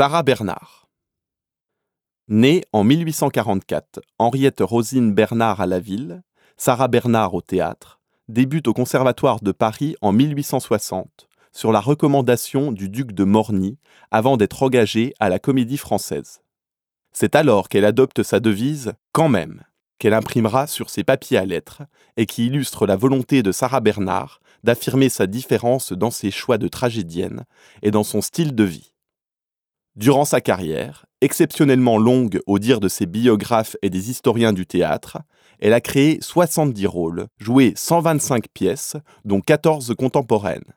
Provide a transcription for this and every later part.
Sarah Bernard. Née en 1844, Henriette Rosine Bernard à la ville, Sarah Bernard au théâtre, débute au Conservatoire de Paris en 1860 sur la recommandation du duc de Morny avant d'être engagée à la Comédie Française. C'est alors qu'elle adopte sa devise Quand même, qu'elle imprimera sur ses papiers à lettres et qui illustre la volonté de Sarah Bernard d'affirmer sa différence dans ses choix de tragédienne et dans son style de vie. Durant sa carrière, exceptionnellement longue au dire de ses biographes et des historiens du théâtre, elle a créé 70 rôles, joué 125 pièces, dont 14 contemporaines.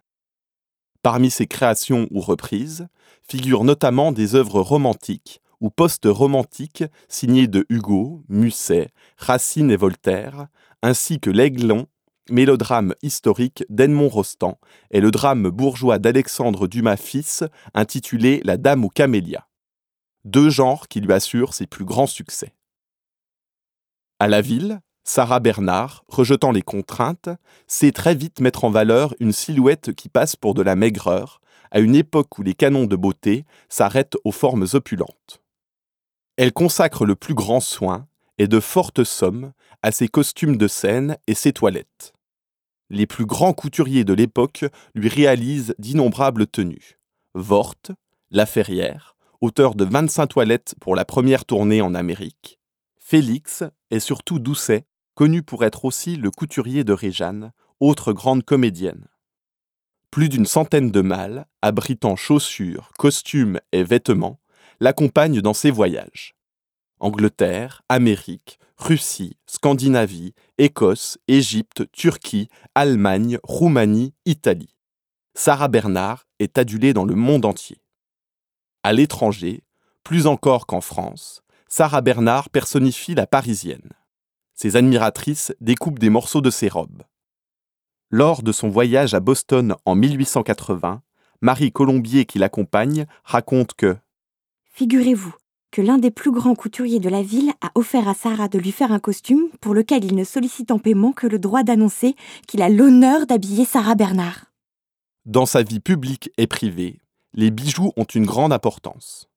Parmi ses créations ou reprises figurent notamment des œuvres romantiques ou post-romantiques signées de Hugo, Musset, Racine et Voltaire, ainsi que L'Aiglon mélodrame historique d'Edmond Rostand et le drame bourgeois d'Alexandre Dumas fils intitulé La Dame aux camélias. Deux genres qui lui assurent ses plus grands succès. À la ville, Sarah Bernard, rejetant les contraintes, sait très vite mettre en valeur une silhouette qui passe pour de la maigreur, à une époque où les canons de beauté s'arrêtent aux formes opulentes. Elle consacre le plus grand soin, et de fortes sommes à ses costumes de scène et ses toilettes. Les plus grands couturiers de l'époque lui réalisent d'innombrables tenues. Vort, Laferrière, auteur de 25 toilettes pour la première tournée en Amérique, Félix et surtout Doucet, connu pour être aussi le couturier de Réjeanne, autre grande comédienne. Plus d'une centaine de mâles, abritant chaussures, costumes et vêtements, l'accompagnent dans ses voyages. Angleterre, Amérique, Russie, Scandinavie, Écosse, Égypte, Turquie, Allemagne, Roumanie, Italie. Sarah Bernard est adulée dans le monde entier. À l'étranger, plus encore qu'en France, Sarah Bernard personnifie la Parisienne. Ses admiratrices découpent des morceaux de ses robes. Lors de son voyage à Boston en 1880, Marie Colombier qui l'accompagne raconte que Figurez-vous, que l'un des plus grands couturiers de la ville a offert à Sarah de lui faire un costume pour lequel il ne sollicite en paiement que le droit d'annoncer qu'il a l'honneur d'habiller Sarah Bernard. Dans sa vie publique et privée, les bijoux ont une grande importance.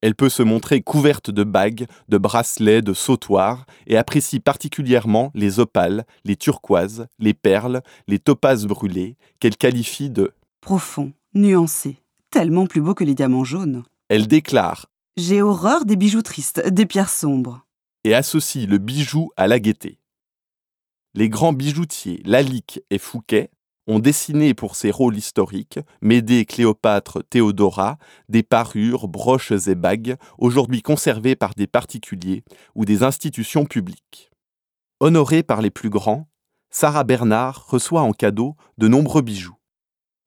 Elle peut se montrer couverte de bagues, de bracelets, de sautoirs et apprécie particulièrement les opales, les turquoises, les perles, les topazes brûlées qu'elle qualifie de profonds, nuancés, tellement plus beaux que les diamants jaunes. Elle déclare j'ai horreur des bijoux tristes, des pierres sombres. Et associe le bijou à la gaieté. Les grands bijoutiers Lalique et Fouquet ont dessiné pour ces rôles historiques, Médée, Cléopâtre, Théodora, des parures, broches et bagues, aujourd'hui conservées par des particuliers ou des institutions publiques. Honorée par les plus grands, Sarah Bernard reçoit en cadeau de nombreux bijoux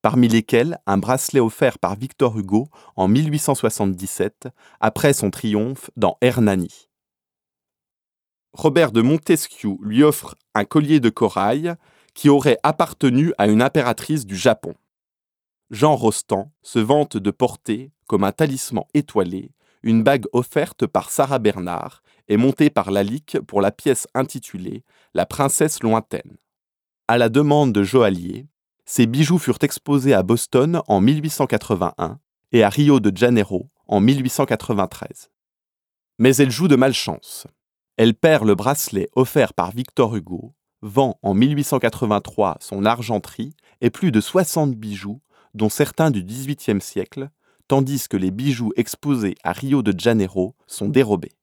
parmi lesquels un bracelet offert par Victor Hugo en 1877, après son triomphe dans Hernani. Robert de Montesquieu lui offre un collier de corail qui aurait appartenu à une impératrice du Japon. Jean Rostand se vante de porter, comme un talisman étoilé, une bague offerte par Sarah Bernard et montée par Lalique pour la pièce intitulée La princesse lointaine. À la demande de Joaillier, ces bijoux furent exposés à Boston en 1881 et à Rio de Janeiro en 1893. Mais elle joue de malchance. Elle perd le bracelet offert par Victor Hugo, vend en 1883 son argenterie et plus de 60 bijoux, dont certains du XVIIIe siècle, tandis que les bijoux exposés à Rio de Janeiro sont dérobés.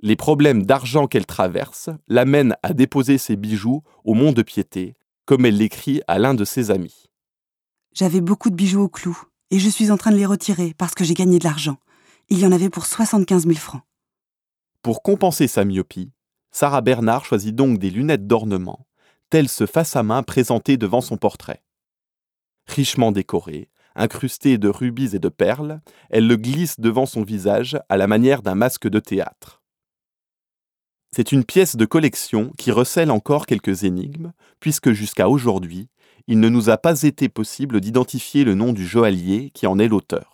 Les problèmes d'argent qu'elle traverse l'amènent à déposer ses bijoux au Mont de Piété, comme elle l'écrit à l'un de ses amis. J'avais beaucoup de bijoux au clou, et je suis en train de les retirer parce que j'ai gagné de l'argent. Il y en avait pour 75 000 francs. Pour compenser sa myopie, Sarah Bernard choisit donc des lunettes d'ornement, telles ce face à main présenté devant son portrait. Richement décorées, incrustées de rubis et de perles, elle le glisse devant son visage à la manière d'un masque de théâtre. C'est une pièce de collection qui recèle encore quelques énigmes, puisque jusqu'à aujourd'hui, il ne nous a pas été possible d'identifier le nom du joaillier qui en est l'auteur.